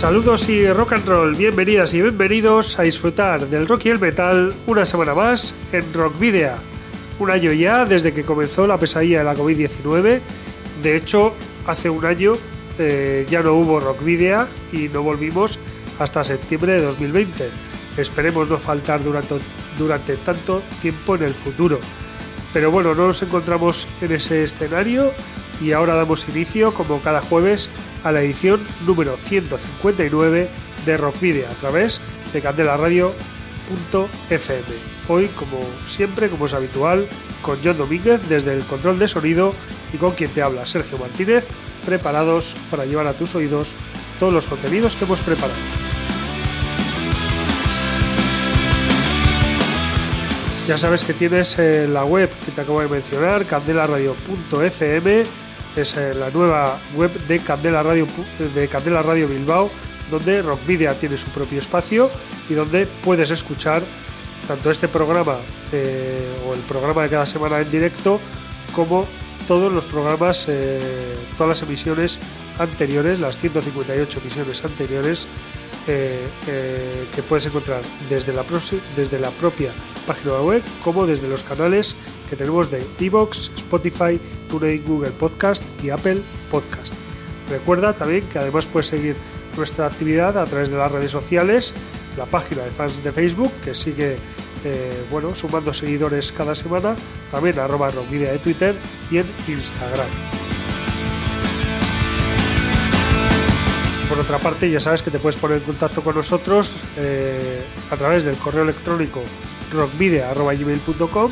Saludos y rock and roll, bienvenidas y bienvenidos a disfrutar del rock y el metal una semana más en Rock Video. Un año ya desde que comenzó la pesadilla de la COVID-19. De hecho, hace un año eh, ya no hubo Rock Video y no volvimos hasta septiembre de 2020. Esperemos no faltar durante, durante tanto tiempo en el futuro. Pero bueno, no nos encontramos en ese escenario y ahora damos inicio, como cada jueves, a la edición número 159 de Rock Video a través de candelaradio.fm. Hoy, como siempre, como es habitual, con John Domínguez desde el control de sonido y con quien te habla, Sergio Martínez, preparados para llevar a tus oídos todos los contenidos que hemos preparado. Ya sabes que tienes eh, la web que te acabo de mencionar, candelaradio.fm, es eh, la nueva web de Candela Radio, de Radio Bilbao, donde Rockvidia tiene su propio espacio y donde puedes escuchar tanto este programa eh, o el programa de cada semana en directo como todos los programas, todas las emisiones anteriores, las 158 emisiones anteriores eh, eh, que puedes encontrar desde la, desde la propia página web como desde los canales que tenemos de Evox, Spotify, TuneIn, Google Podcast y Apple Podcast. Recuerda también que además puedes seguir nuestra actividad a través de las redes sociales, la página de fans de Facebook que sigue eh, bueno, sumando seguidores cada semana, también arroba de Twitter y en Instagram. Por otra parte, ya sabes que te puedes poner en contacto con nosotros eh, a través del correo electrónico rockvidea.gmail.com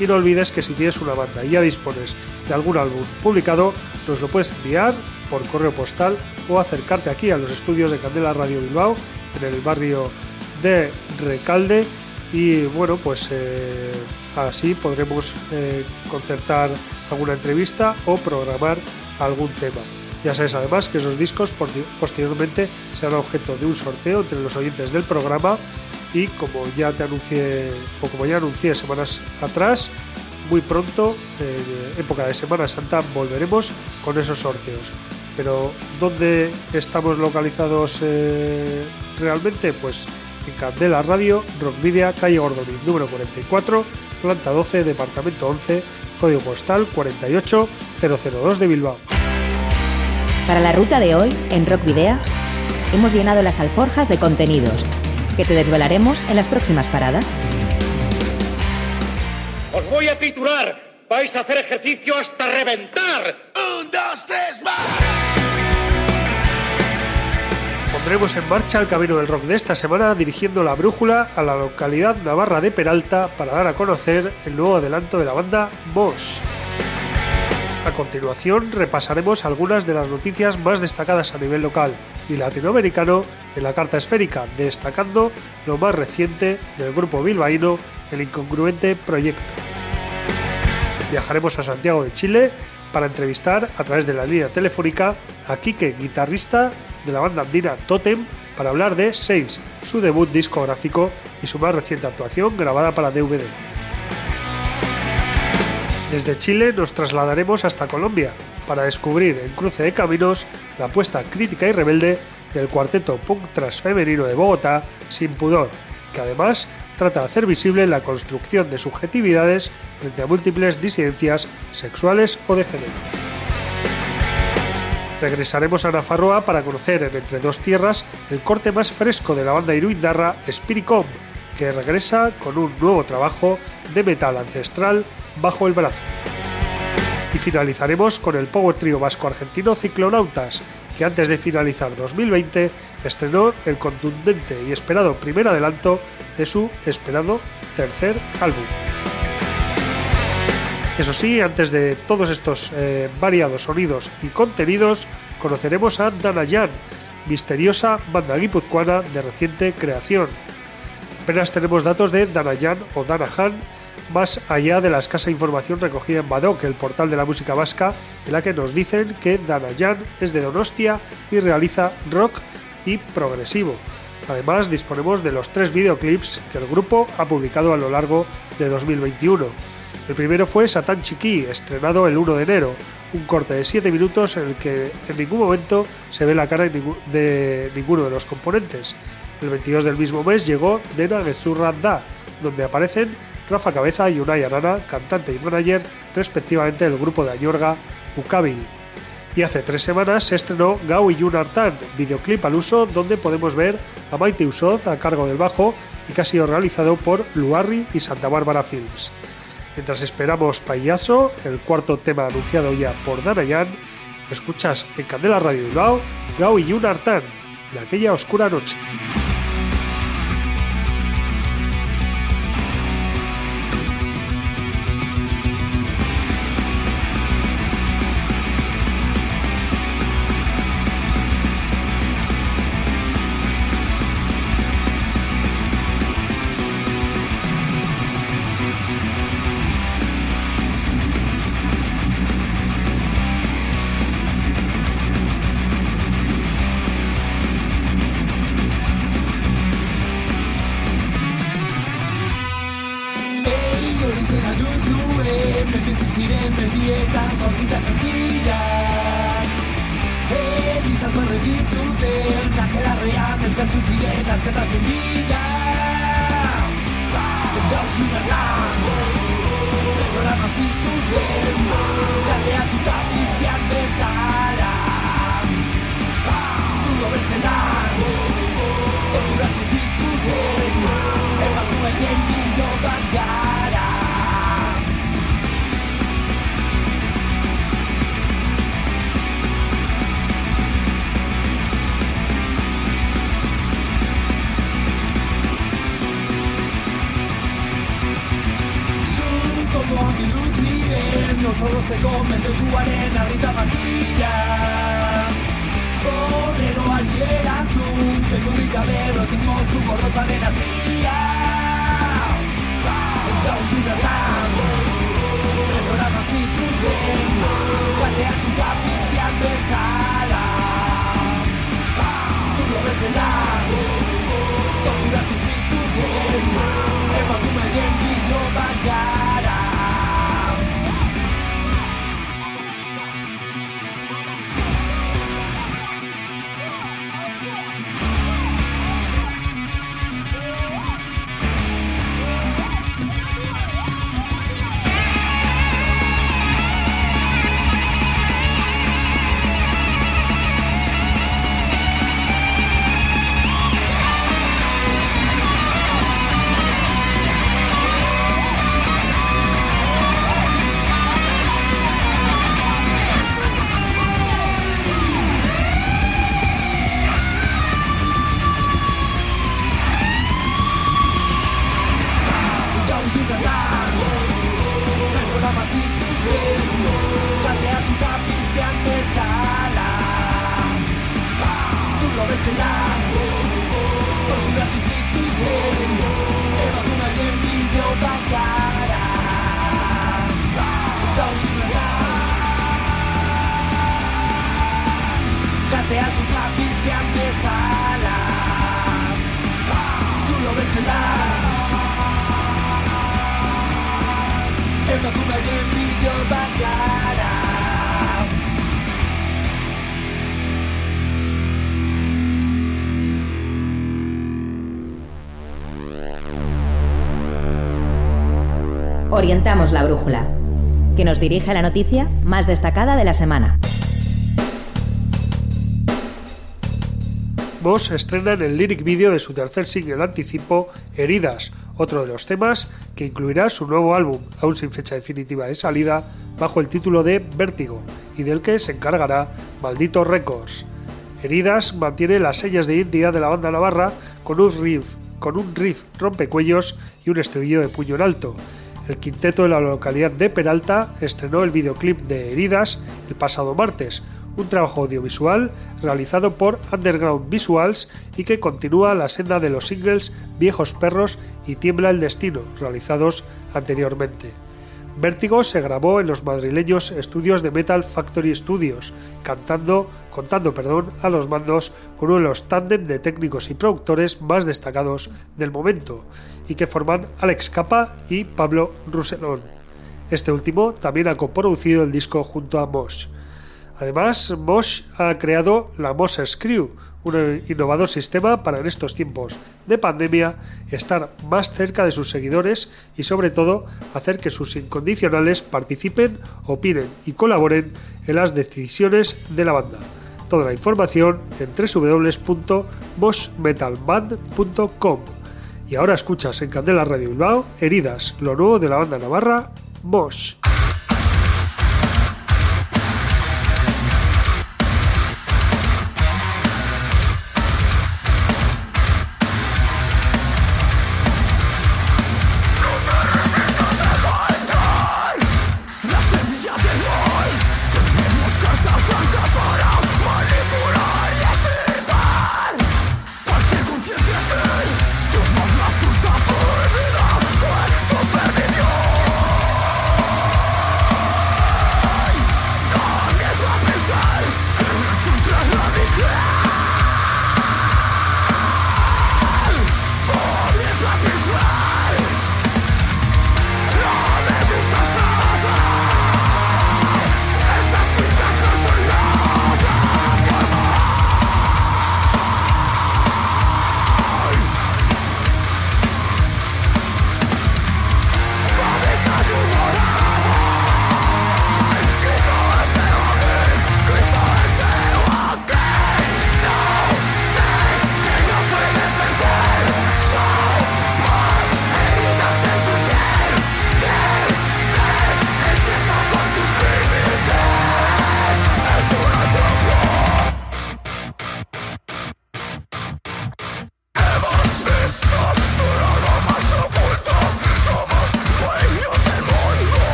y no olvides que si tienes una banda y ya dispones de algún álbum publicado, nos lo puedes enviar por correo postal o acercarte aquí a los estudios de Candela Radio Bilbao en el barrio de Recalde y bueno pues eh, así podremos eh, concertar alguna entrevista o programar algún tema. Ya sabes además que esos discos posteriormente serán objeto de un sorteo entre los oyentes del programa y como ya te anuncié o como ya anuncié semanas atrás, muy pronto, en época de Semana Santa, volveremos con esos sorteos. Pero ¿dónde estamos localizados eh, realmente? Pues en Candela Radio, Rockvidia, calle Gordoni, número 44, planta 12, departamento 11, código postal 48002 de Bilbao. Para la ruta de hoy, en Rock Video, hemos llenado las alforjas de contenidos que te desvelaremos en las próximas paradas. Os voy a titular. Vais a hacer ejercicio hasta reventar. Un, dos, tres, más. Pondremos en marcha el camino del rock de esta semana dirigiendo la brújula a la localidad navarra de Peralta para dar a conocer el nuevo adelanto de la banda Boss. A continuación repasaremos algunas de las noticias más destacadas a nivel local y latinoamericano en la carta esférica, destacando lo más reciente del grupo bilbaíno, el incongruente proyecto. Viajaremos a Santiago de Chile para entrevistar a través de la línea telefónica a Quique, guitarrista de la banda andina Totem, para hablar de 6, su debut discográfico y su más reciente actuación grabada para DVD. Desde Chile nos trasladaremos hasta Colombia para descubrir en Cruce de Caminos la apuesta crítica y rebelde del cuarteto punk transfemenino de Bogotá, Sin Pudor, que además trata de hacer visible la construcción de subjetividades frente a múltiples disidencias sexuales o de género. Regresaremos a Nafarroa para conocer en Entre Dos Tierras el corte más fresco de la banda iruindarra Spiricom, que regresa con un nuevo trabajo de metal ancestral bajo el brazo. Y finalizaremos con el power trio vasco-argentino Ciclonautas, que antes de finalizar 2020 estrenó el contundente y esperado primer adelanto de su esperado tercer álbum. Eso sí, antes de todos estos eh, variados sonidos y contenidos, conoceremos a Danayan, misteriosa banda guipuzcoana de reciente creación. Apenas tenemos datos de Danayan o Danahan, más allá de la escasa información recogida en Badoc, el portal de la música vasca, en la que nos dicen que Danayan es de Donostia y realiza rock y progresivo. Además, disponemos de los tres videoclips que el grupo ha publicado a lo largo de 2021. El primero fue Satan Chiqui, estrenado el 1 de enero, un corte de 7 minutos en el que en ningún momento se ve la cara de ninguno de los componentes. El 22 del mismo mes llegó Dena Gezurra Da, donde aparecen Rafa Cabeza y Unai Arana, cantante y manager respectivamente del grupo de Añorga Ukabil. Y hace tres semanas se estrenó Gau y Yun Artan, videoclip al uso donde podemos ver a Maite Usoz a cargo del bajo y que ha sido realizado por Luarri y Santa Bárbara Films. Mientras esperamos Payaso, el cuarto tema anunciado ya por Danayan, escuchas en Candela Radio Bilbao, Gao y Yun Artan, en aquella oscura noche. Margi zuten, te anda que la real esta en sus vidas que te asesilla. Que dulce la vida. Que será solo se mendetuaren de makila. Veneno ahorita matilla correro al cielo azul tengo mitad de de tu sucorro venena sí ah falta bezala, resonaba sin tus venos cuando a ti pisteando orientamos la brújula, que nos dirige a la noticia más destacada de la semana. Estrena en el lyric video de su tercer single anticipo, Heridas, otro de los temas que incluirá su nuevo álbum, aún sin fecha definitiva de salida, bajo el título de Vértigo, y del que se encargará Maldito Records. Heridas mantiene las señas de identidad de la banda navarra con un riff, con un riff rompecuellos y un estribillo de puño en alto, El quinteto de la localidad de Peralta estrenó el videoclip de Heridas el pasado martes, un trabajo audiovisual realizado por Underground Visuals y que continúa la senda de los singles Viejos Perros y Tiembla el Destino, realizados anteriormente. Vértigo se grabó en los madrileños estudios de Metal Factory Studios, cantando, contando perdón, a los mandos con uno de los tándem de técnicos y productores más destacados del momento, y que forman Alex Capa y Pablo Rousselon. Este último también ha coproducido el disco junto a Mosh. Además, Mosh ha creado la Mosh Crew, un innovador sistema para en estos tiempos de pandemia estar más cerca de sus seguidores y sobre todo hacer que sus incondicionales participen, opinen y colaboren en las decisiones de la banda. Toda la información en www.moshmetalband.com. Y ahora escuchas en Candela Radio Bilbao Heridas, lo nuevo de la banda navarra Mosh.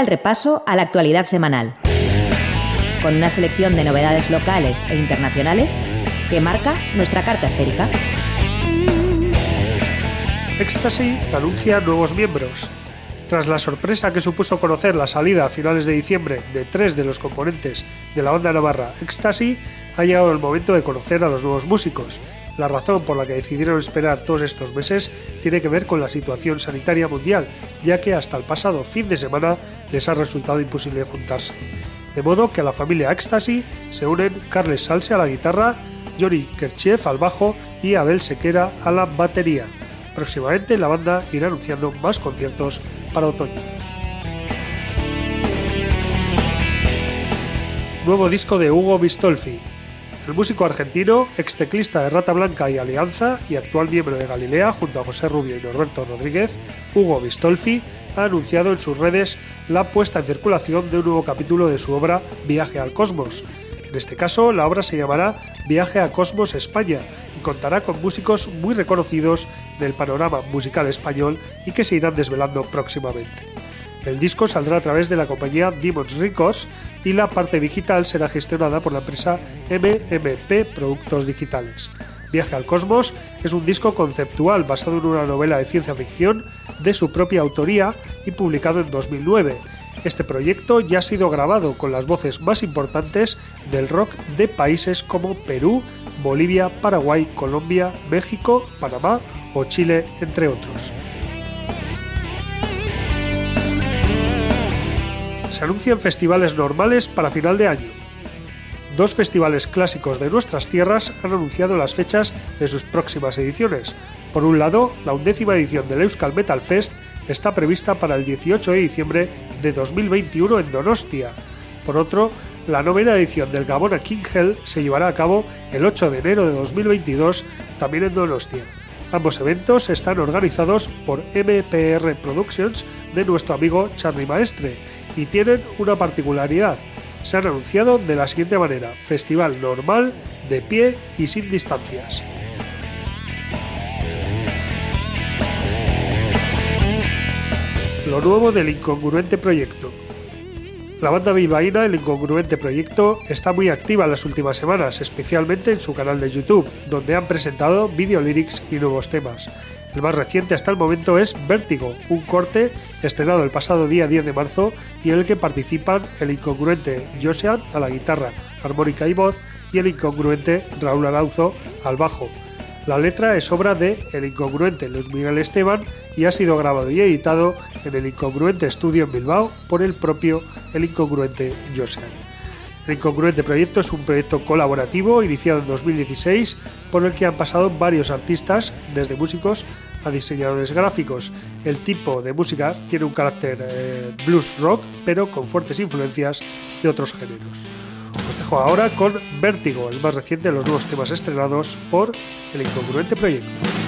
El repaso a la actualidad semanal. con una selección de novedades locales e internacionales que marca nuestra carta esférica. Ecstasy anuncia nuevos miembros. Tras la sorpresa que supuso conocer la salida a finales de diciembre de tres de los componentes de la banda navarra Ecstasy, ha llegado el momento de conocer a los nuevos músicos. La razón por la que decidieron esperar todos estos meses tiene que ver con la situación sanitaria mundial, ya que hasta el pasado fin de semana les ha resultado imposible juntarse. De modo que a la familia Ecstasy se unen Carles Salse a la guitarra, Johnny Kerchev al bajo y Abel Sequera a la batería. Próximamente la banda irá anunciando más conciertos para otoño. Nuevo disco de Hugo Bistolfi. El músico argentino, ex teclista de Rata Blanca y Alianza y actual miembro de Galilea junto a José Rubio y Norberto Rodríguez, Hugo Bistolfi ha anunciado en sus redes la puesta en circulación de un nuevo capítulo de su obra Viaje al Cosmos. En este caso, la obra se llamará Viaje a Cosmos España y contará con músicos muy reconocidos del panorama musical español y que se irán desvelando próximamente. El disco saldrá a través de la compañía Demons Records y la parte digital será gestionada por la empresa MMP Productos Digitales. Viaje al Cosmos es un disco conceptual basado en una novela de ciencia ficción de su propia autoría y publicado en 2009. Este proyecto ya ha sido grabado con las voces más importantes del rock de países como Perú, Bolivia, Paraguay, Colombia, México, Panamá o Chile, entre otros. Se anuncian festivales normales para final de año. Dos festivales clásicos de nuestras tierras han anunciado las fechas de sus próximas ediciones. Por un lado, la undécima edición del Euskal Metal Fest está prevista para el 18 de diciembre de 2021 en Donostia. Por otro, la novena edición del Gabona King Hell se llevará a cabo el 8 de enero de 2022 también en Donostia. Ambos eventos están organizados por MPR Productions de nuestro amigo Charlie Maestre y tienen una particularidad. Se han anunciado de la siguiente manera, festival normal, de pie y sin distancias. Lo nuevo del incongruente proyecto. La banda bilbaína El Incongruente Proyecto está muy activa en las últimas semanas, especialmente en su canal de YouTube, donde han presentado video lyrics y nuevos temas. El más reciente hasta el momento es Vértigo, un corte estrenado el pasado día 10 de marzo y en el que participan el incongruente Josian a la guitarra, armónica y voz y el incongruente Raúl Arauzo al bajo. La letra es obra de El Incongruente Luis Miguel Esteban y ha sido grabado y editado en el Incongruente Estudio en Bilbao por el propio El Incongruente Josian. El Incongruente Proyecto es un proyecto colaborativo iniciado en 2016 por el que han pasado varios artistas, desde músicos a diseñadores gráficos. El tipo de música tiene un carácter eh, blues rock, pero con fuertes influencias de otros géneros. Os dejo ahora con Vértigo, el más reciente de los nuevos temas estrenados por el Incongruente Proyecto.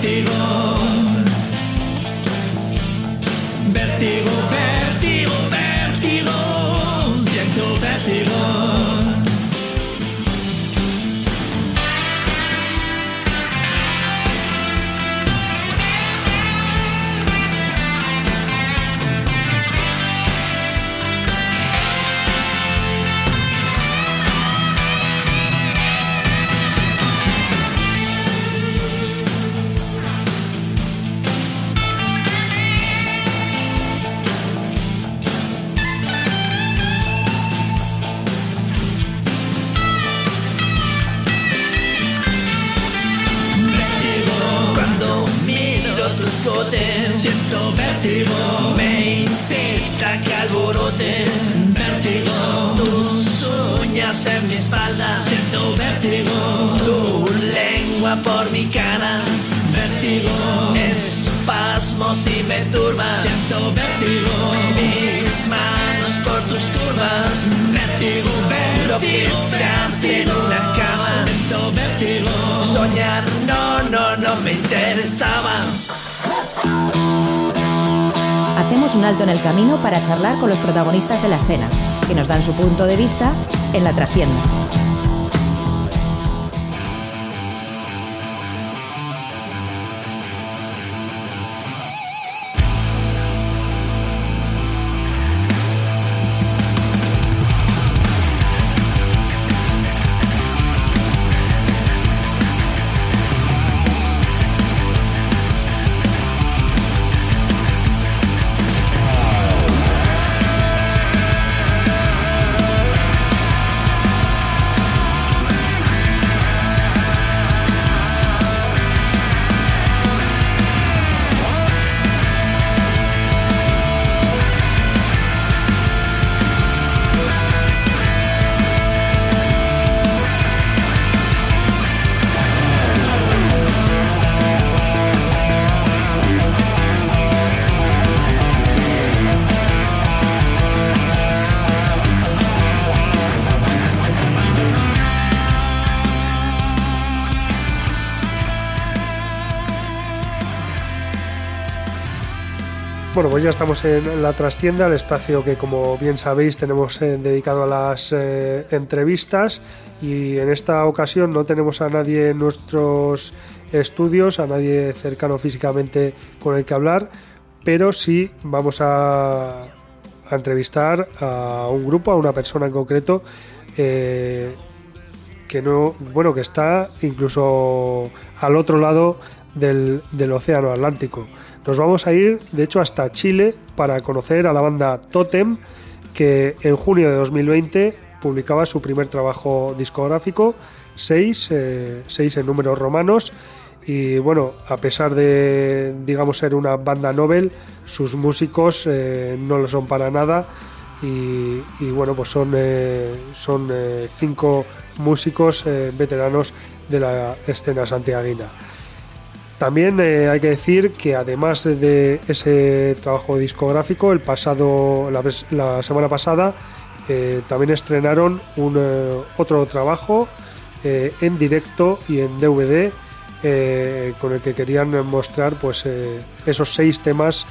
Siento vértigo. Protagonistas de la escena, que nos dan su punto de vista en la trastienda. Bueno, pues ya estamos en la trastienda, el espacio que como bien sabéis tenemos eh, dedicado a las eh, entrevistas y en esta ocasión no tenemos a nadie en nuestros estudios, a nadie cercano físicamente con el que hablar, pero sí vamos a, entrevistar a un grupo, a una persona en concreto eh, que no, bueno, que está incluso al otro lado del Océano Atlántico. Nos vamos a ir, de hecho, hasta Chile para conocer a la banda Totem, que en junio de 2020 publicaba su primer trabajo discográfico, 6, eh, en números romanos. Y bueno, a pesar de, digamos, ser una banda novel, sus músicos eh, no lo son para nada. Y, bueno, pues son, eh, son cinco músicos veteranos de la escena santiaguina. También eh, hay que decir que además de ese trabajo discográfico, el pasado, la, la semana pasada eh, también estrenaron un, eh, otro trabajo en directo y en DVD con el que querían mostrar pues esos seis temas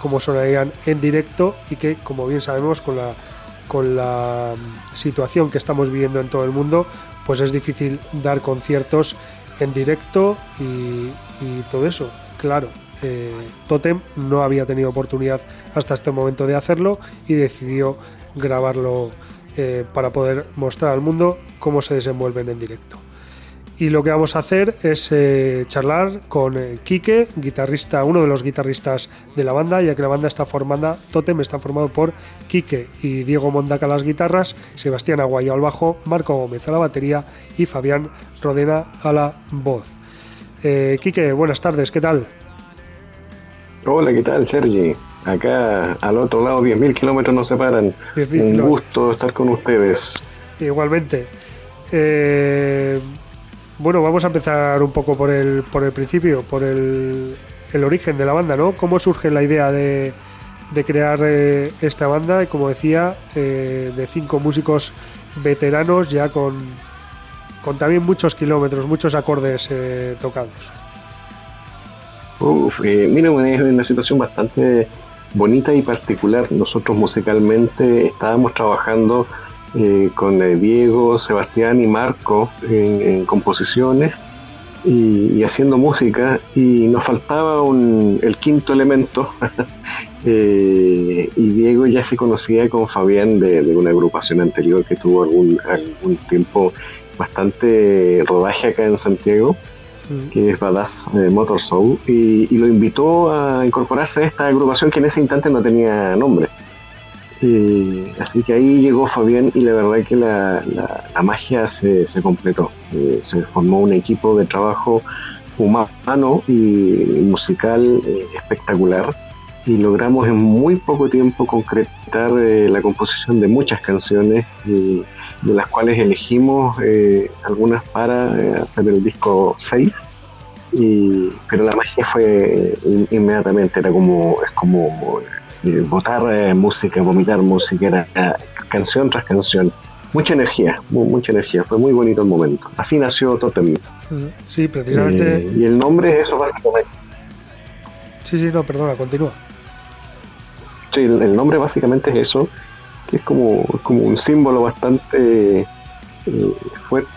como sonarían en directo y que como bien sabemos con la con la mm, situación que estamos viviendo en todo el mundo pues es difícil dar conciertos en directo y, todo eso claro eh, Totem no había tenido oportunidad hasta este momento de hacerlo y decidió grabarlo eh, para poder mostrar al mundo cómo se desenvuelven en directo. Y lo que vamos a hacer es eh, charlar con eh, Quique, guitarrista, uno de los guitarristas de la banda, ya que la banda está formada, Totem está formado por Quique y Diego Mondaca a las guitarras, Sebastián Aguayo al bajo, Marco Gómez a la batería y Fabián Rodena a la voz. Eh, Quique, buenas tardes, ¿qué tal? Hola, ¿qué tal, Sergi? Acá al otro lado, 10.000 kilómetros nos separan. Un gusto estar con ustedes. Igualmente. Eh, bueno, vamos a empezar un poco por el, por el principio, por el, el origen de la banda, ¿no? ¿Cómo surge la idea de, de crear eh, esta banda? Y como decía, eh, de cinco músicos veteranos ya con, con también muchos kilómetros, muchos acordes eh, tocados. Uf, mira, es una situación bastante bonita y particular. Nosotros musicalmente estábamos trabajando con Diego, Sebastián y Marco en composiciones y, haciendo música. Y nos faltaba un, el quinto elemento eh, y Diego ya se conocía con Fabián de, una agrupación anterior que tuvo algún, algún tiempo bastante rodaje acá en Santiago que es Badass eh, Motor Soul y, y, lo invitó a incorporarse a esta agrupación que en ese instante no tenía nombre así que ahí llegó Fabián y la verdad que la, magia se, completó. Eh, se formó un equipo de trabajo humano y musical eh, espectacular y logramos en muy poco tiempo concretar eh, la composición de muchas canciones de las cuales elegimos algunas para hacer el disco 6 pero la magia fue inmediatamente era como es como votar eh, música, vomitar música, era canción tras canción. Mucha energía, mucha energía, fue muy bonito el momento. Así nació Totem. Sí, precisamente. Eh, y el nombre es eso básicamente. Sí, sí, no, perdona, continúa. Sí, el, nombre básicamente es eso, que es como, como un símbolo bastante eh, fuerte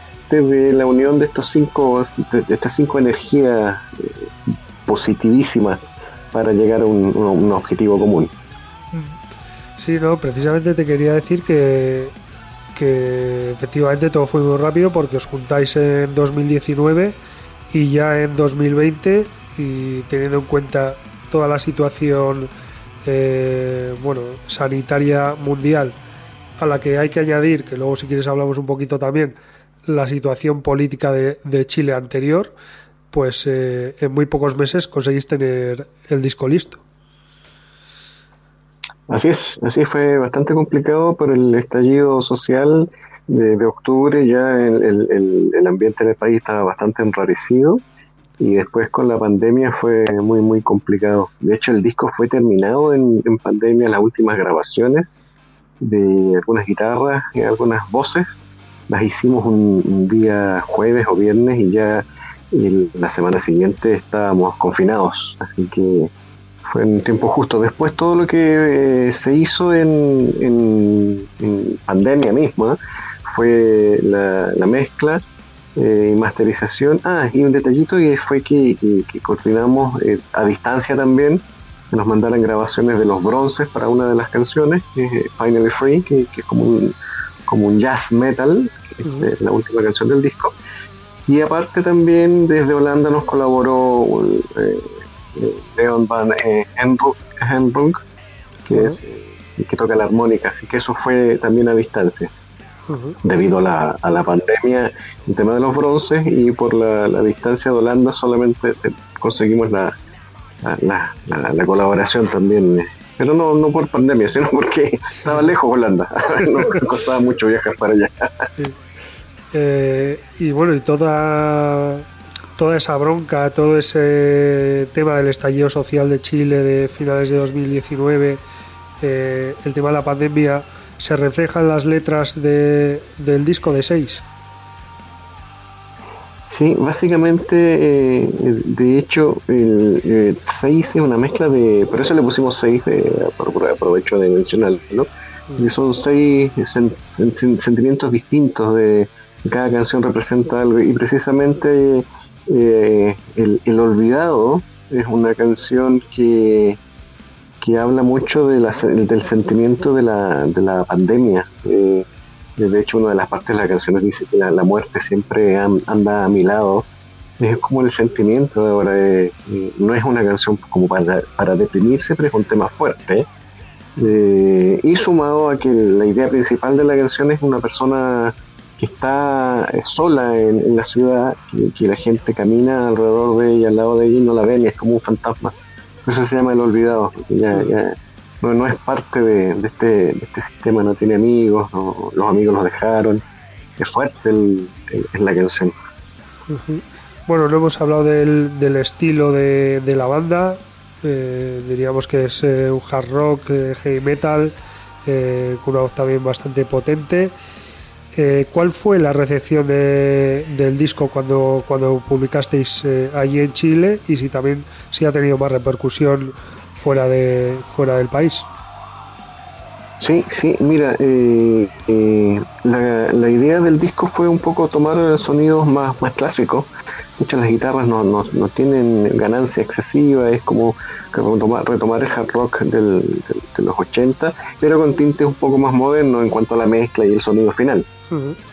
de la unión de estos cinco, de, estas cinco energías positivísimas para llegar a un, objetivo común. Sí, no, precisamente te quería decir que, que efectivamente todo fue muy rápido porque os juntáis en 2019 y ya en 2020 y teniendo en cuenta toda la situación eh, bueno sanitaria mundial a la que hay que añadir que luego si quieres hablamos un poquito también la situación política de Chile anterior pues eh, en muy pocos meses conseguís tener el disco listo. Así es, así fue bastante complicado por el estallido social de, octubre, ya el, el, ambiente del país estaba bastante enrarecido y después con la pandemia fue muy muy complicado. De hecho el disco fue terminado en, pandemia, las últimas grabaciones de algunas guitarras y algunas voces, las hicimos un día jueves o viernes y ya y la semana siguiente estábamos confinados, así que fue un tiempo justo. Después todo lo que eh, se hizo en, en, pandemia misma fue la, mezcla eh, y masterización. Ah, y un detallito y fue que, que, coordinamos eh, a distancia también, que nos mandaran grabaciones de los bronces para una de las canciones, Finally Free, que, es como un, como un jazz metal, la última canción del disco y aparte también desde Holanda nos colaboró eh, eh, Leon Van eh, que, es, que toca la armónica, así que eso fue también a distancia. Debido a la, a la pandemia, el tema de los bronces y por la, distancia de Holanda solamente conseguimos la, la, la, colaboración también pero no, no por pandemia, sino porque estaba lejos Holanda, nos costaba mucho viajar para allá. Eh, y bueno, y toda, toda esa bronca, todo ese tema del estallido social de Chile de finales de 2019, eh, el tema de la pandemia, se refleja en las letras de, del disco de 6. Sí, básicamente, eh, de hecho, el 6 es una mezcla de. Por eso le pusimos 6, aprovecho de mencionarlo, ¿no? Y son seis sentimientos distintos de, cada canción representa algo y precisamente eh, el, Olvidado es una canción que, que habla mucho de del sentimiento de la, de la pandemia. Eh, de hecho, una de las partes de la canción dice que la, muerte siempre anda a mi lado. Es como el sentimiento de ahora. Eh, no es una canción como para, para deprimirse, pero es un tema fuerte. y sumado a que la idea principal de la canción es una persona que está sola en, la ciudad, que, la gente camina alrededor de ella, al lado de ella y no la ven y es como un fantasma. Eso se llama el olvidado, ya, ya no, es parte de, este, este, sistema, no tiene amigos, los amigos los dejaron. Es fuerte el, la canción. Bueno, no hemos hablado del, del estilo de, de, la banda. Eh, diríamos que es eh, un hard rock, eh, heavy metal, con una voz también bastante potente. ¿Cuál fue la recepción del disco cuando, publicasteis allí en Chile y si también si ha tenido más repercusión fuera, de, del país. Sí, sí, mira, eh, eh, la, idea del disco fue un poco tomar sonidos más, más clásicos. Muchas las guitarras no, tienen ganancia excesiva, es como retomar, el hard rock de los 80, pero con tintes un poco más modernos en cuanto a la mezcla y el sonido final.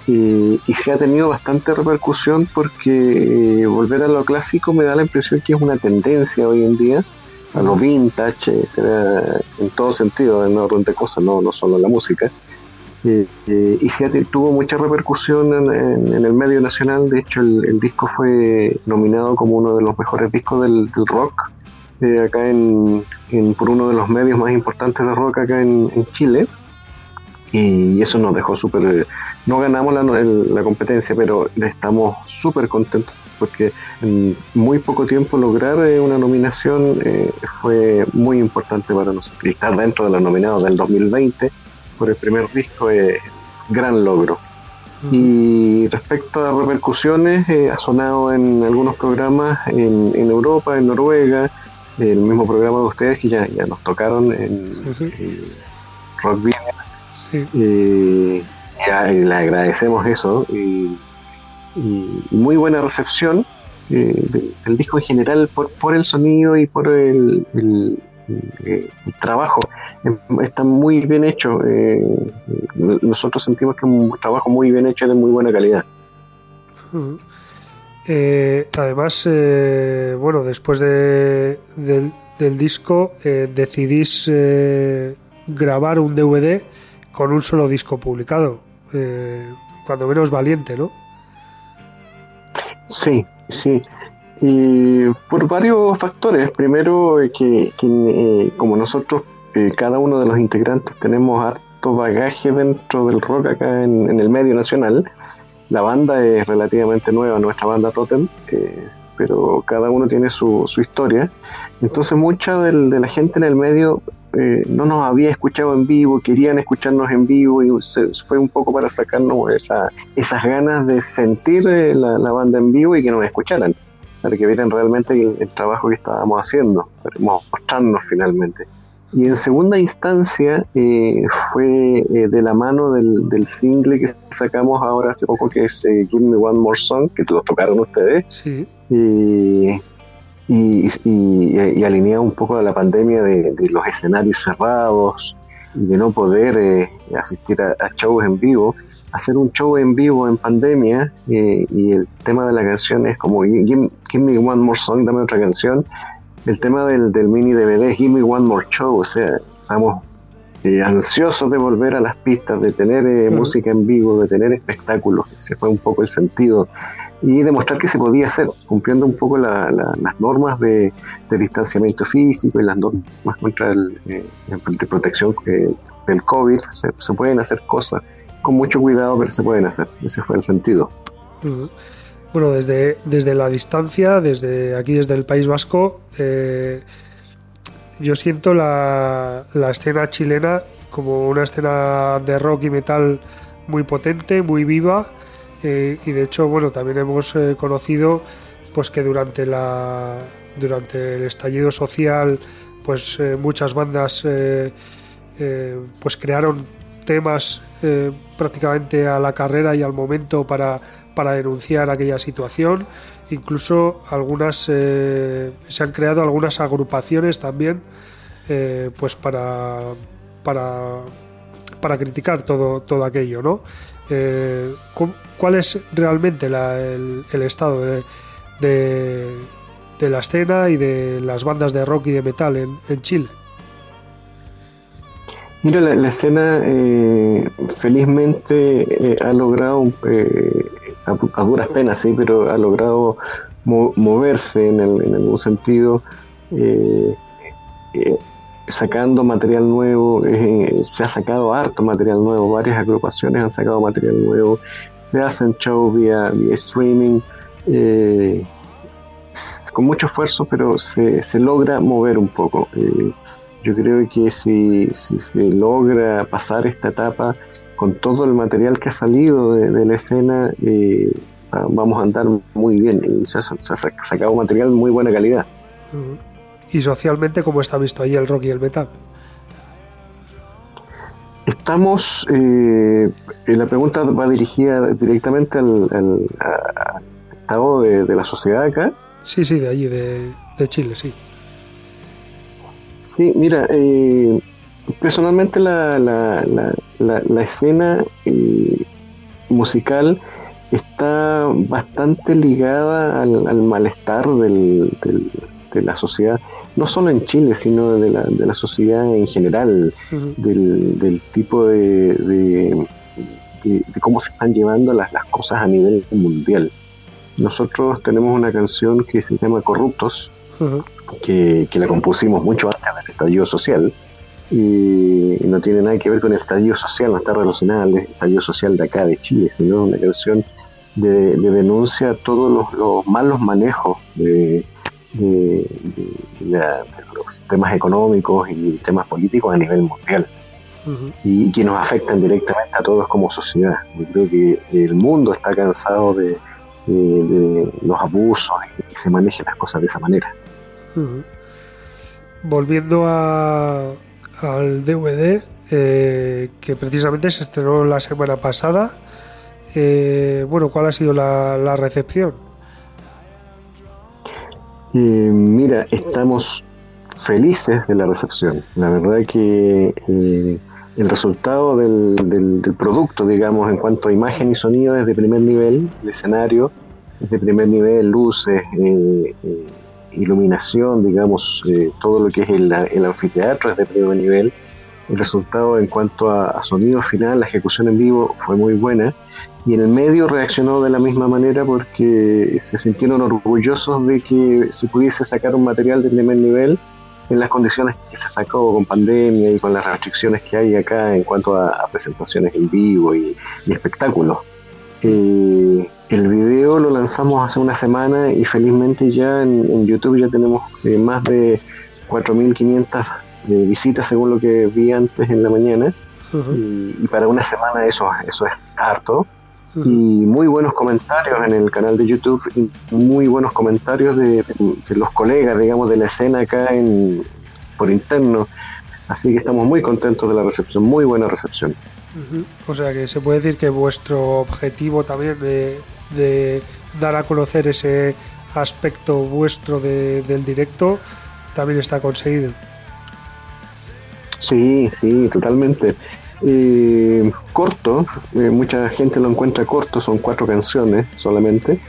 Y, y, se ha tenido bastante repercusión porque eh, volver a lo clásico me da la impresión que es una tendencia hoy en día a lo vintage, se ve en todo sentido, en orden de cosas, no, no solo en la música. y se tuvo mucha repercusión en, el medio nacional, de hecho el, disco fue nominado como uno de los mejores discos del, rock, eh, acá en, por uno de los medios más importantes de rock acá en, Chile, y eso nos dejó súper... No ganamos la, la competencia, pero estamos súper contentos porque en muy poco tiempo lograr eh, una nominación eh, fue muy importante para nosotros. Y estar dentro de los nominados del 2020 por el primer disco es gran logro. Y respecto a repercusiones, eh, ha sonado en algunos programas en, Europa, en Noruega, el mismo programa de ustedes que ya, ya nos tocaron en, Rock Video. Y, le agradecemos eso. Y, muy buena recepción eh, del disco en general por, por el sonido y por el, el, trabajo. Em, está muy bien hecho. Eh, nosotros sentimos que es un trabajo muy bien hecho de muy buena calidad. Eh, además, bueno, después de, del, del, disco decidís grabar un DVD con un solo disco publicado. cuando menos valiente, ¿no? Sí, sí. Y por varios factores. Primero, eh, que, eh, como nosotros, eh, cada uno de los integrantes tenemos harto bagaje dentro del rock acá en, el medio nacional. La banda es relativamente nueva, nuestra banda Totem, pero cada uno tiene su, su historia. Entonces mucha de la gente en el medio eh, no nos había escuchado en vivo, querían escucharnos en vivo y fue un poco para sacarnos esa, esas ganas de sentir eh, la, banda en vivo y que nos escucharan, para que vieran realmente el, trabajo que estábamos haciendo, para mostrarnos finalmente. Y en segunda instancia eh, fue de la mano del, del, single que sacamos ahora hace poco, que es Give Me One More Song, que lo tocaron ustedes. Sí. Y y, y, alineado un poco a la pandemia de, los escenarios cerrados y de no poder eh, asistir a, shows en vivo, hacer un show en vivo en pandemia eh, y el tema de la canción es como give, me one more song, dame otra canción. El tema del, del mini DVD, give me one more show, o sea, estamos eh, ansiosos de volver a las pistas, de tener música en vivo, de tener espectáculos, ese fue un poco el sentido y demostrar que se podía hacer, cumpliendo un poco las normas de, distanciamiento físico y las normas contra el, eh, de protección del COVID. Se, pueden hacer cosas con mucho cuidado, pero se pueden hacer. Ese fue el sentido. Bueno, desde, desde la distancia, desde aquí, desde el País Vasco, eh, yo siento la, la escena chilena como una escena de rock y metal muy potente, muy viva eh, y de hecho, bueno, también hemos eh, conocido pues que durante la durante el estallido social, pues eh, muchas bandas pues crearon temas prácticamente a la carrera y al momento para, para denunciar aquella situación. Incluso algunas se han creado algunas agrupaciones también pues para, para, para criticar todo, todo aquello, ¿no? Eh, ¿Cuál es realmente el, estado de, la escena y de las bandas de rock y de metal en, Chile? Mira, la, escena eh, felizmente eh, ha logrado, eh, a, duras penas, sí, pero ha logrado moverse en, algún sentido, sacando material nuevo, se ha sacado harto material nuevo, varias agrupaciones han sacado material nuevo, se hacen shows vía, streaming, con mucho esfuerzo, pero se, se logra mover un poco yo creo que si, se logra pasar esta etapa con todo el material que ha salido de, la escena, eh, vamos a andar muy bien. Y se ha, sacado material de muy buena calidad. ¿Y socialmente cómo está visto ahí el rock y el metal? Estamos, eh, la pregunta va dirigida directamente al, estado de, la sociedad acá. Sí, sí, de allí, de, de Chile, sí. Sí, mira, eh, personalmente la, la, la, la escena eh, musical está bastante ligada al, malestar del, de la sociedad, no solo en Chile, sino de la, de la sociedad en general, del, del, tipo de, de, cómo se están llevando las, las cosas a nivel mundial. Nosotros tenemos una canción que se llama Corruptos, que, la compusimos mucho antes del estallido social y no tiene nada que ver con el estallido social, no está relacionada al estallido social de acá, de Chile, sino una canción de, denuncia a todos los, malos manejos de, los temas económicos y temas políticos a nivel mundial. y, que nos afectan directamente a todos como sociedad. Yo creo que el mundo está cansado de, los abusos y que se manejen las cosas de esa manera. Volviendo al DVD, eh, que precisamente se estrenó la semana pasada. Eh, bueno, ¿cuál ha sido la, recepción? Eh, mira, estamos felices de la recepción. La verdad que el resultado del, producto, digamos, en cuanto a imagen y sonido es de primer nivel, el escenario es de primer nivel, luces, iluminación, digamos, eh, todo lo que es el, anfiteatro es de primer nivel. El resultado en cuanto a, sonido final, la ejecución en vivo fue muy buena y en el medio reaccionó de la misma manera porque se sintieron orgullosos de que se pudiese sacar un material de primer nivel en las condiciones que se sacó con pandemia y con las restricciones que hay acá en cuanto a, presentaciones en vivo y, espectáculos. Eh, el video lo lanzamos hace una semana y felizmente ya en, YouTube ya tenemos eh, más de 4.500 eh, visitas según lo que vi antes en la mañana. y, para una semana eso, eso es harto. Y muy buenos comentarios en el canal de YouTube y muy buenos comentarios de, los colegas, digamos, de la escena acá en, por interno. Así que estamos muy contentos de la recepción, muy buena recepción. O sea que se puede decir que vuestro objetivo también de, de dar a conocer ese aspecto vuestro del directo también está conseguido. Sí, sí, totalmente. Eh, corto, eh, mucha gente lo encuentra corto, son cuatro canciones solamente,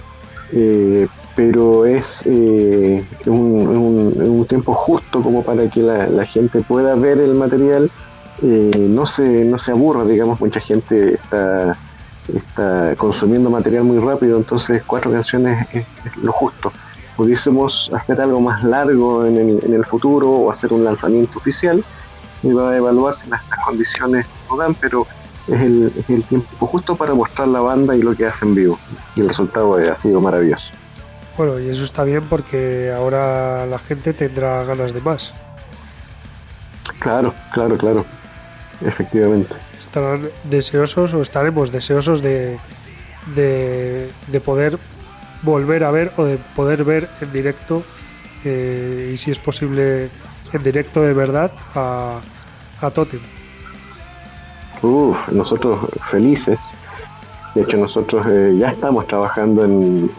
eh, pero es un, tiempo justo como para que la, la gente pueda ver el material, no, se, no se aburra, digamos, mucha gente está está consumiendo material muy rápido, entonces cuatro canciones es, lo justo. Pudiésemos hacer algo más largo en el, en el, futuro o hacer un lanzamiento oficial, se va a evaluar si las, condiciones lo dan, pero es el, es el, tiempo justo para mostrar la banda y lo que hace en vivo. Y el resultado ha sido maravilloso. Bueno, y eso está bien porque ahora la gente tendrá ganas de más. Claro, claro, claro. Efectivamente estarán deseosos o estaremos deseosos de, de, poder volver a ver o de poder ver en directo eh, y si es posible en directo de verdad a, a Totem. nosotros felices. De hecho, nosotros eh, ya estamos trabajando en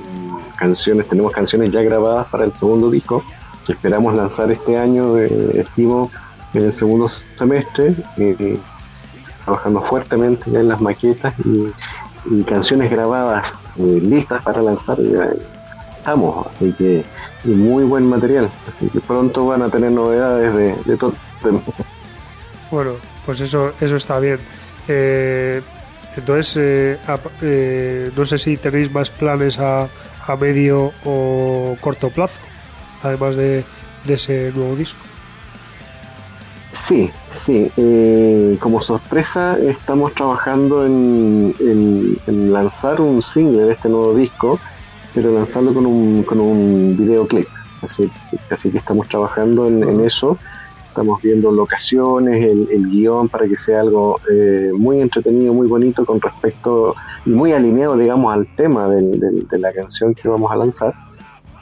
canciones, tenemos canciones ya grabadas para el segundo disco que esperamos lanzar este año, eh, estimo, en el segundo semestre trabajando fuertemente ya en las maquetas y, canciones grabadas eh, listas para lanzar. estamos, así que muy buen material. Así que pronto van a tener novedades de, todo. Bueno, pues eso, eso está bien. Eh, entonces, eh, no sé si tenéis más planes a, a medio o corto plazo, además de, de ese nuevo disco. Sí, sí. eh, como sorpresa estamos trabajando en, en- en lanzar un single de este nuevo disco, pero lanzarlo con un, con un videoclip. Así, así que estamos trabajando en, en eso. Estamos viendo locaciones, el, el guion para que sea algo eh, muy entretenido, muy bonito con respecto y muy alineado, digamos, al tema del- del- de la canción que vamos a lanzar.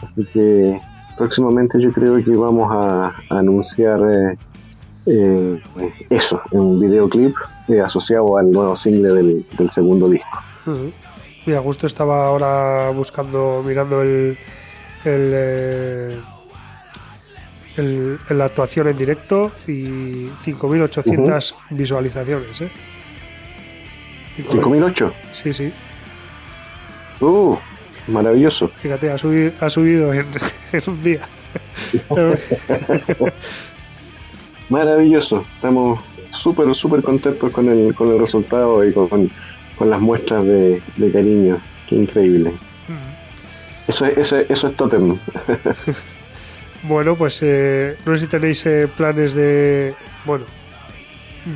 Así que próximamente yo creo que vamos a, a anunciar eh, eh, eso, un videoclip eh, asociado al nuevo single del, del segundo disco. Ujú. Mira, justo estaba ahora buscando, mirando el, el, eh, el- la actuación en directo y 5.800 visualizaciones. ¿eh? 5008. Sí, sí. Uh, maravilloso. Fíjate, ha subido, ha subido en, en un día. Maravilloso. Estamos súper, súper contentos con el, con el resultado y con, con las muestras de, de cariño. Qué increíble. Eso, es- eso, es- eso es Totem. Bueno, pues eh, no sé si tenéis eh, planes de, bueno,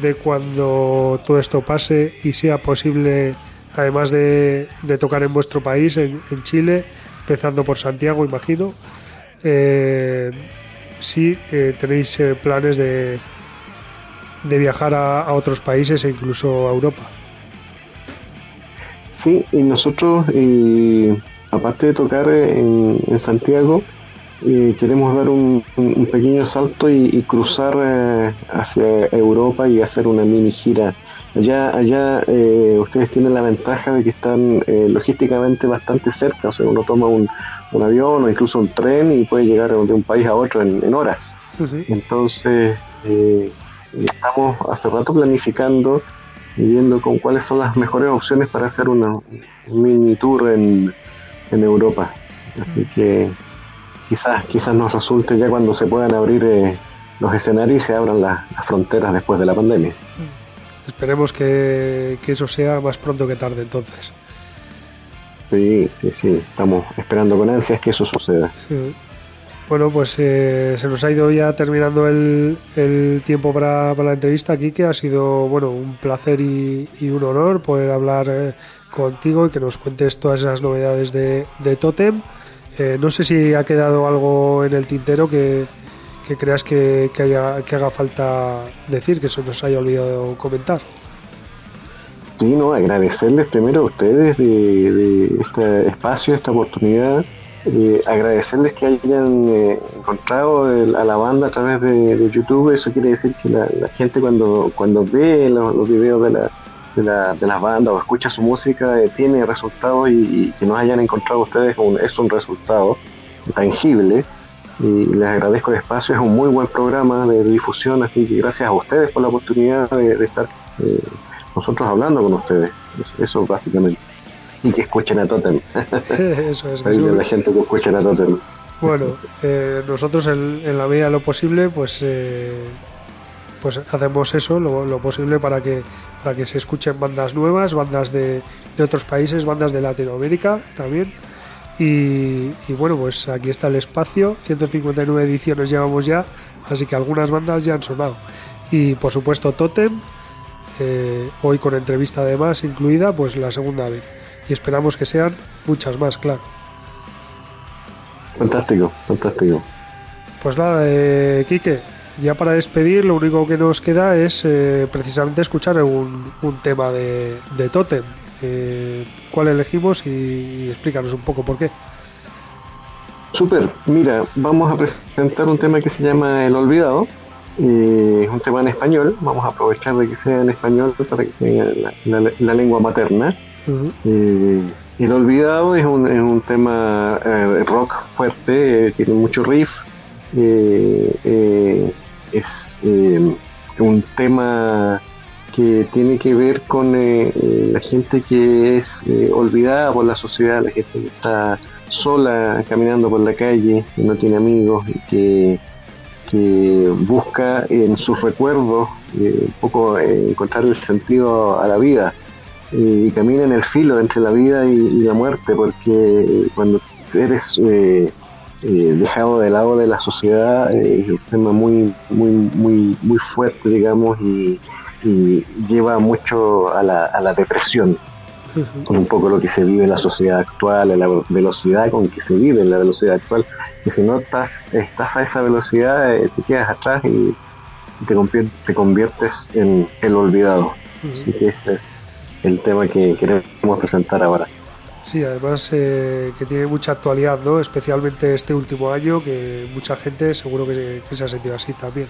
de cuando todo esto pase y sea posible, además de, de tocar en vuestro país, en, en Chile, empezando por Santiago, imagino, eh, si eh, tenéis eh, planes de, de viajar a, otros países e incluso a Europa. Sí, y nosotros, aparte de tocar en, en Santiago, queremos dar un pequeño salto y, y cruzar eh, hacia Europa y hacer una mini gira. Allá, allá eh, ustedes tienen la ventaja de que están eh, logísticamente bastante cerca, o sea, uno toma un, un avión o incluso un tren y puede llegar de un país a otro en, en horas. Entonces, eh, estamos hace rato planificando y viendo con cuáles son las mejores opciones para hacer una un mini tour en, en Europa. Así que quizás quizás nos resulte ya cuando se puedan abrir eh, los escenarios y se abran las fronteras después de la pandemia. Esperemos que, que eso sea más pronto que tarde entonces. Sí, sí, sí, estamos esperando con ansias que eso suceda. Bueno, pues eh, se nos ha ido ya terminando el, el tiempo para, para la entrevista aquí, que ha sido bueno un placer y, y un honor poder hablar eh, contigo y que nos cuentes todas esas novedades de, de Totem. Eh, no sé si ha quedado algo en el tintero que, que creas que, haya, que haga falta decir, que se nos haya olvidado comentar. Sí, no, agradecerles primero a ustedes de, este espacio, esta oportunidad, eh, agradecerles que hayan eh, encontrado el- a la banda a través de, YouTube, eso quiere decir que la, gente cuando, cuando ve los, los videos de, la, de, la- de las bandas o escucha su música eh, tiene resultados y, y que nos hayan encontrado ustedes un- es un resultado tangible y les agradezco el espacio, es un muy buen programa de difusión, así que gracias a ustedes por la oportunidad de, de estar eh, nosotros hablando con ustedes, eso, básicamente. Y que escuchen a Totem, Eso es. que la gente que escuchen a Totem. Bueno, eh, nosotros en, en la medida de lo posible, pues, eh, pues hacemos eso, lo, lo posible para que, para que se escuchen bandas nuevas, bandas de, de otros países, bandas de Latinoamérica también. Y, y bueno, pues aquí está el espacio, 159 ediciones llevamos ya, así que algunas bandas ya han sonado. Y por supuesto Totem, eh, hoy con entrevista además incluida, pues la segunda vez. Y esperamos que sean muchas más, claro. Fantástico, fantástico. Pues nada, eh, Quique, ya para despedir, lo único que nos queda es eh, precisamente escuchar un, un tema de, de Totem. Eh, ¿Cuál elegimos? Y, y explícanos un poco por qué. Super, mira, vamos a presentar un tema que se llama El Olvidado. eh, es un tema en español, vamos a aprovechar de que sea en español para que sea la, la- la lengua materna. Eh, El Olvidado es un, es un tema eh, rock fuerte, tiene mucho riff. es un tema que tiene que ver con eh, eh, la gente que es eh, olvidada por la sociedad, la gente que está sola caminando por la calle, no tiene amigos que que busca en sus recuerdos un poco encontrar el sentido a la vida y camina en el filo entre la vida y, la muerte, porque cuando eres dejado de lado de la sociedad es un tema muy, muy, muy, muy fuerte, digamos, y, lleva mucho a la, a la depresión con un poco lo que se vive en la sociedad actual, en la velocidad con que se vive en la velocidad actual, que si no estás, estás a esa velocidad, eh, te quedas atrás y te, conviertes, te conviertes en el olvidado. Así que ese es el tema que queremos presentar ahora. Sí, además eh, que tiene mucha actualidad, ¿no? Especialmente este último año, que mucha gente seguro que se ha sentido así también.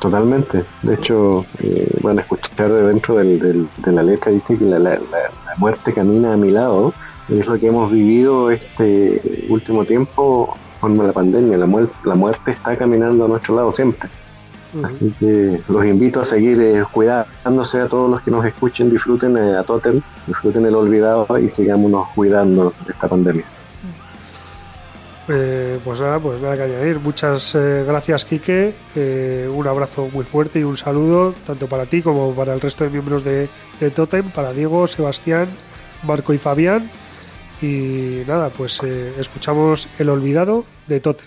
Totalmente. De hecho, eh, van a escuchar dentro del, de la letra, dice que la, muerte camina a mi lado. es lo que hemos vivido este último tiempo con la pandemia. La, muerte, la muerte está caminando a nuestro lado siempre. Así que los invito a seguir eh, cuidándose a todos los que nos escuchen, disfruten eh, a Totem, disfruten el olvidado y sigámonos cuidando de esta pandemia. Eh, pues nada, pues nada que añadir. Muchas eh, gracias, Quique. Eh, un abrazo muy fuerte y un saludo tanto para ti como para el resto de miembros de, de Totem, para Diego, Sebastián, Marco y Fabián. Y nada, pues escuchamos El Olvidado de Totem.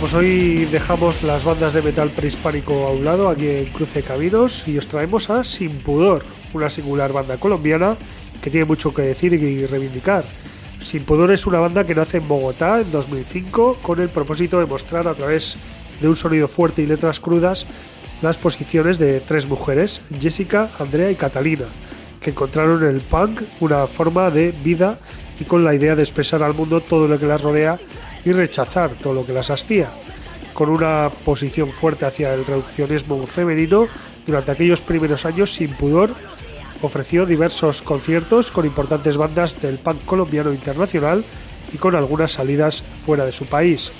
Pues hoy dejamos las bandas de metal prehispánico a un lado, aquí en Cruce Caminos, y os traemos a Sin Pudor, una singular banda colombiana que tiene mucho que decir y reivindicar. Sin Pudor es una banda que nace en Bogotá en 2005 con el propósito de mostrar a través de un sonido fuerte y letras crudas las posiciones de tres mujeres, Jessica, Andrea y Catalina, que encontraron en el punk una forma de vida y con la idea de expresar al mundo todo lo que las rodea y rechazar todo lo que las hastía. Con una posición fuerte hacia el reduccionismo femenino, durante aquellos primeros años, sin pudor, ofreció diversos conciertos con importantes bandas del punk colombiano internacional y con algunas salidas fuera de su país.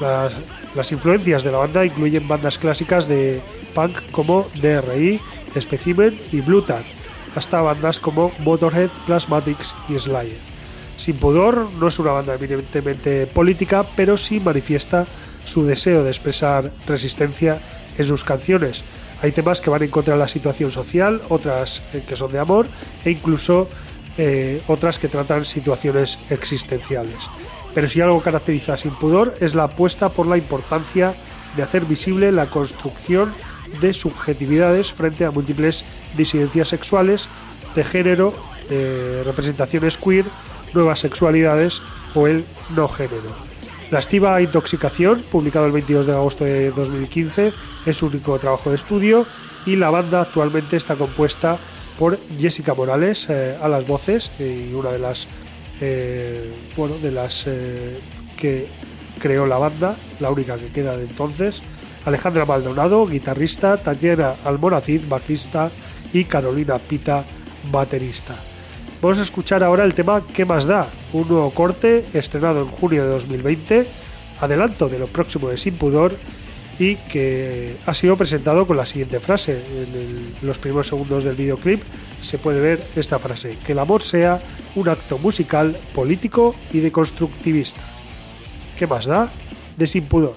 Las, influencias de la banda incluyen bandas clásicas de punk como DRI, Specimen y Blue hasta bandas como Motorhead, Plasmatics y Slayer. Sin Pudor no es una banda evidentemente política, pero sí manifiesta su deseo de expresar resistencia en sus canciones. Hay temas que van en contra de la situación social, otras eh, que son de amor e incluso eh, otras que tratan situaciones existenciales. Pero si algo caracteriza a Sin Pudor es la apuesta por la importancia de hacer visible la construcción de subjetividades frente a múltiples disidencias sexuales, de género, de representaciones queer nuevas sexualidades o el no género. La estiva Intoxicación, publicado el 22 de agosto de 2015, es su único trabajo de estudio y la banda actualmente está compuesta por Jessica Morales eh, a las voces y una de las eh, de las eh, que creó la banda, la única que queda de entonces, Alejandra Maldonado, guitarrista, Tatiana Almonacid, bajista y Carolina Pita, baterista. Vamos a escuchar ahora el tema ¿Qué más da? Un nuevo corte estrenado en junio de 2020, adelanto de lo próximo de Sin Pudor y que ha sido presentado con la siguiente frase. En los primeros segundos del videoclip se puede ver esta frase, que el amor sea un acto musical, político y de constructivista. ¿Qué más da? De Sin Pudor.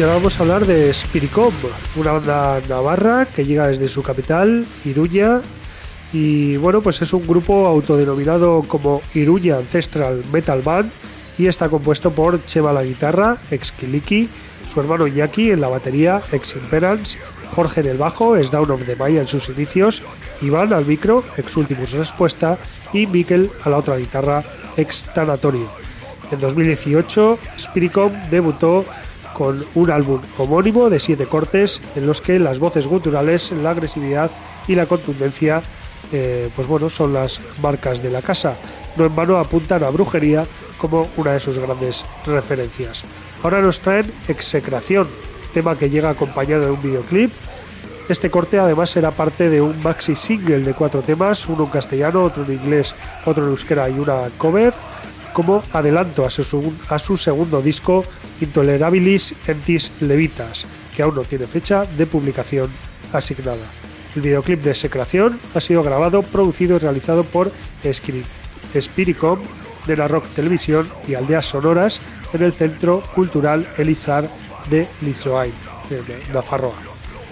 Y ahora vamos a hablar de Spiricom, una banda navarra que llega desde su capital, Iruña. Y bueno, pues es un grupo autodenominado como Iruña Ancestral Metal Band y está compuesto por Chema la guitarra, ex Kiliki, su hermano Iñaki en la batería, ex Imperance, Jorge en el bajo, es Down of the Maya en sus inicios, Iván al micro, ex Ultimus Respuesta y Mikel a la otra guitarra, ex Tanatorio. En 2018, Spiricom debutó con un álbum homónimo de siete cortes en los que las voces guturales, la agresividad y la contundencia eh, pues bueno, son las marcas de la casa. No en vano apuntan a brujería como una de sus grandes referencias. Ahora nos traen Execración, tema que llega acompañado de un videoclip. Este corte además será parte de un maxi single de cuatro temas, uno en castellano, otro en inglés, otro en euskera y una cover como adelanto a su, segundo disco Intolerabilis Entis Levitas, que aún no tiene fecha de publicación asignada. El videoclip de Secreción ha sido grabado, producido y realizado por Spiricom de la Rock Televisión y Aldeas Sonoras en el Centro Cultural Elizar de Lizoain, en Nafarroa.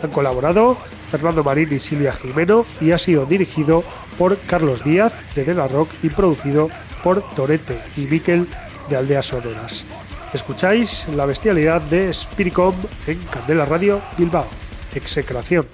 Han colaborado Fernando Marín y Silvia Jimeno y ha sido dirigido por Carlos Díaz de De La Rock y producido por Torete y Miquel de Aldeas Sonoras. Escucháis la bestialidad de Spiricom en Candela Radio Bilbao. Execración.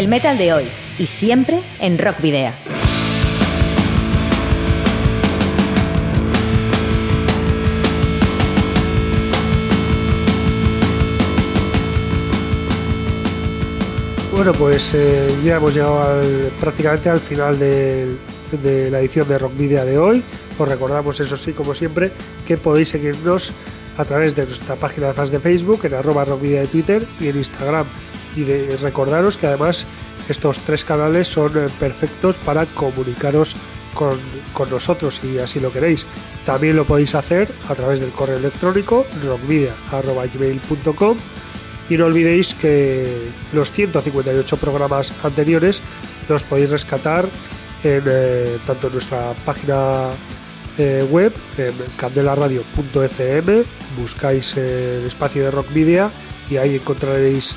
El metal de hoy y siempre en Rock Video. Bueno, pues eh, ya hemos llegado prácticamente al final de, la edición de Rock Video de hoy. Os recordamos, eso sí, como siempre, que podéis seguirnos a través de nuestra página de fans de Facebook, en arroba rockvidia de Twitter y en Instagram. Y de, recordaros que además estos tres canales son eh, perfectos para comunicaros con, con, nosotros si así lo queréis. También lo podéis hacer a través del correo electrónico rockvidia.gmail.com y no olvidéis que los 158 programas anteriores los podéis rescatar en, eh, tanto en nuestra página eh, web, en candelaradio.fm, buscáis el espacio de Rock Media y ahí encontraréis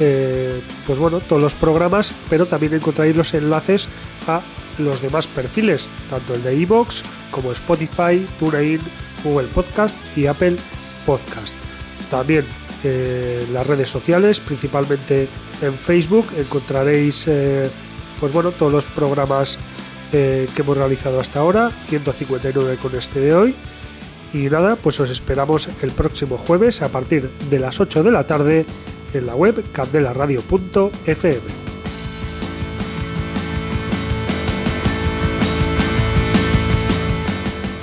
eh, pues bueno, todos los programas, pero también encontraréis los enlaces a los demás perfiles, tanto el de iVoox como Spotify, TuneIn, Google Podcast y Apple Podcast. También eh, las redes sociales, principalmente en Facebook, encontraréis eh, pues bueno, todos los programas que hemos realizado hasta ahora, 159 con este de hoy. Y nada, pues os esperamos el próximo jueves a partir de las 8 de la tarde en la web candelaradio.fm.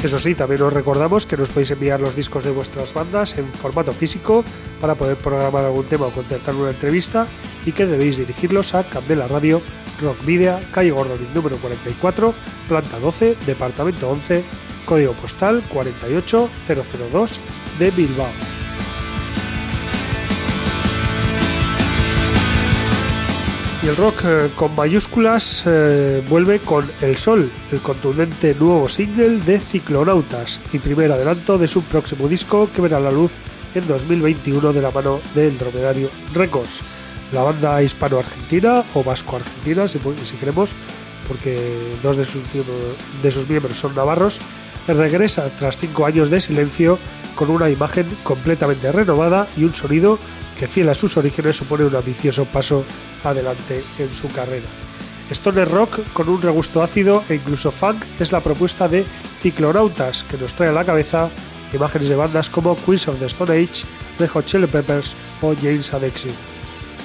Eso sí, también os recordamos que nos podéis enviar los discos de vuestras bandas en formato físico para poder programar algún tema o concertar una entrevista y que debéis dirigirlos a Candela Radio, Rock Media, calle Gordon número 44, planta 12, departamento 11, código postal 48002 de Bilbao. Y el rock eh, con mayúsculas eh, vuelve con El Sol, el contundente nuevo single de Ciclonautas y primer adelanto de su próximo disco que verá la luz en 2021 de la mano del Dromedario Records. La banda hispano-argentina o vasco-argentina, si, si, queremos, porque dos de sus, de sus miembros son navarros, regresa tras cinco años de silencio con una imagen completamente renovada y un sonido que fiel a sus orígenes supone un ambicioso paso adelante en su carrera. Stoner Rock con un regusto ácido e incluso funk es la propuesta de Ciclonautas que nos trae a la cabeza imágenes de bandas como Queens of the Stone Age, The Hot Chili Peppers o James Addiction.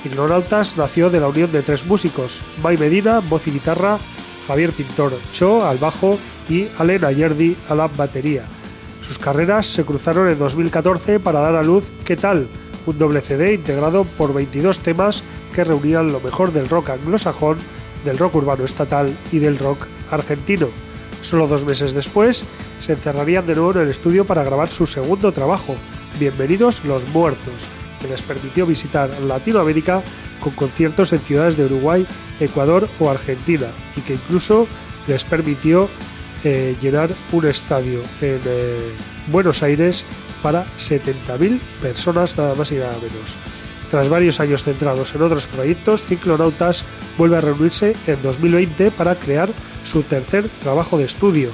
Ciclonautas nació de la unión de tres músicos, May Medina, voz y guitarra, Javier Pintor Cho al bajo y Allen Ayerdi a la batería. Sus carreras se cruzaron en 2014 para dar a luz ¿Qué tal? un doble CD integrado por 22 temas que reunían lo mejor del rock anglosajón, del rock urbano estatal y del rock argentino. Solo dos meses después se encerrarían de nuevo en el estudio para grabar su segundo trabajo, Bienvenidos los Muertos, que les permitió visitar Latinoamérica con conciertos en ciudades de Uruguay, Ecuador o Argentina, y que incluso les permitió eh, llenar un estadio en eh, Buenos Aires para 70.000 personas nada más y nada menos. Tras varios años centrados en otros proyectos, Ciclonautas vuelve a reunirse en 2020 para crear su tercer trabajo de estudio.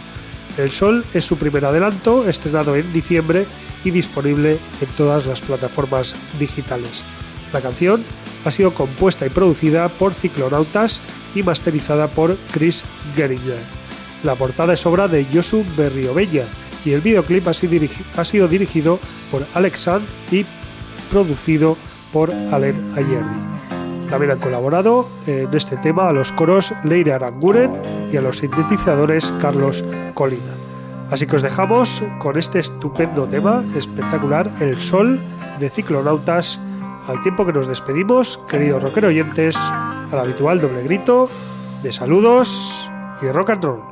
El Sol es su primer adelanto, estrenado en diciembre y disponible en todas las plataformas digitales. La canción ha sido compuesta y producida por Ciclonautas y masterizada por Chris Geringer. La portada es obra de Josu Berriobella y el videoclip ha sido, dirigido por Alex Sand y producido por Allen Ayerdi. También han colaborado en este tema a los coros Leire Aranguren y a los sintetizadores Carlos Colina. Así que os dejamos con este estupendo tema espectacular, El Sol de Ciclonautas, al tiempo que nos despedimos, queridos rocker oyentes, al habitual doble grito de saludos y rock and roll.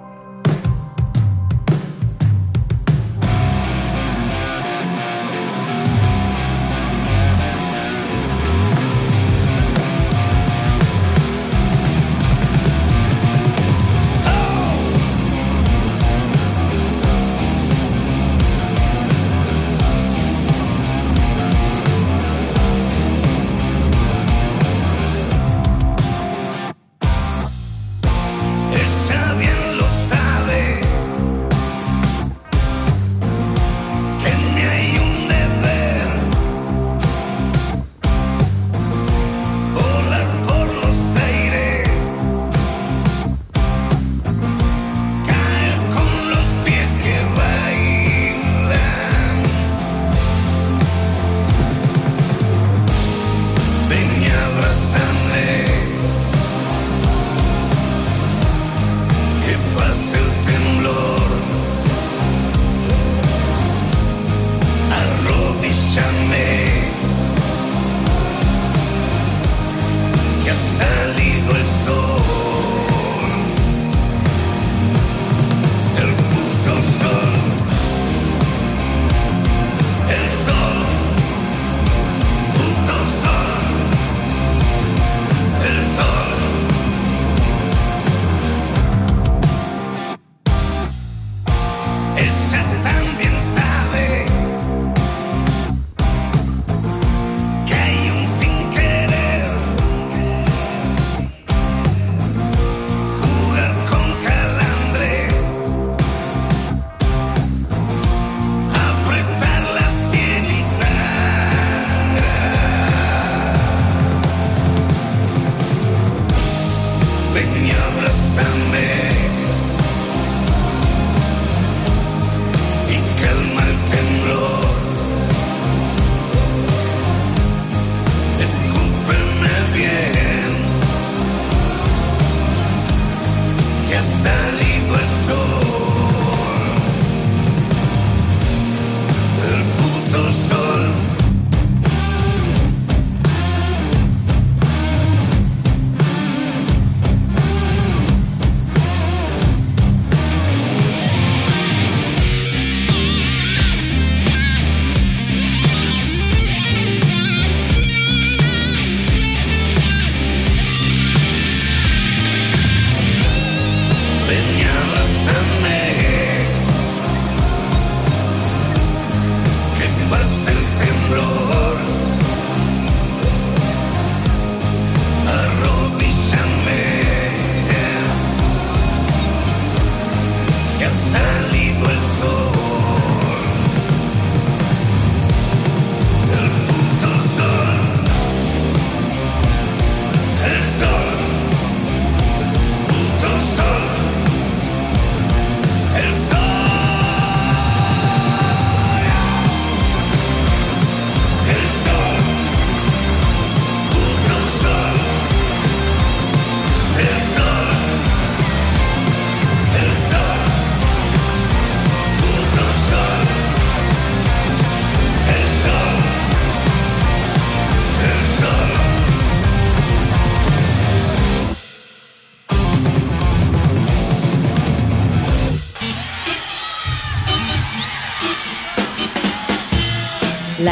La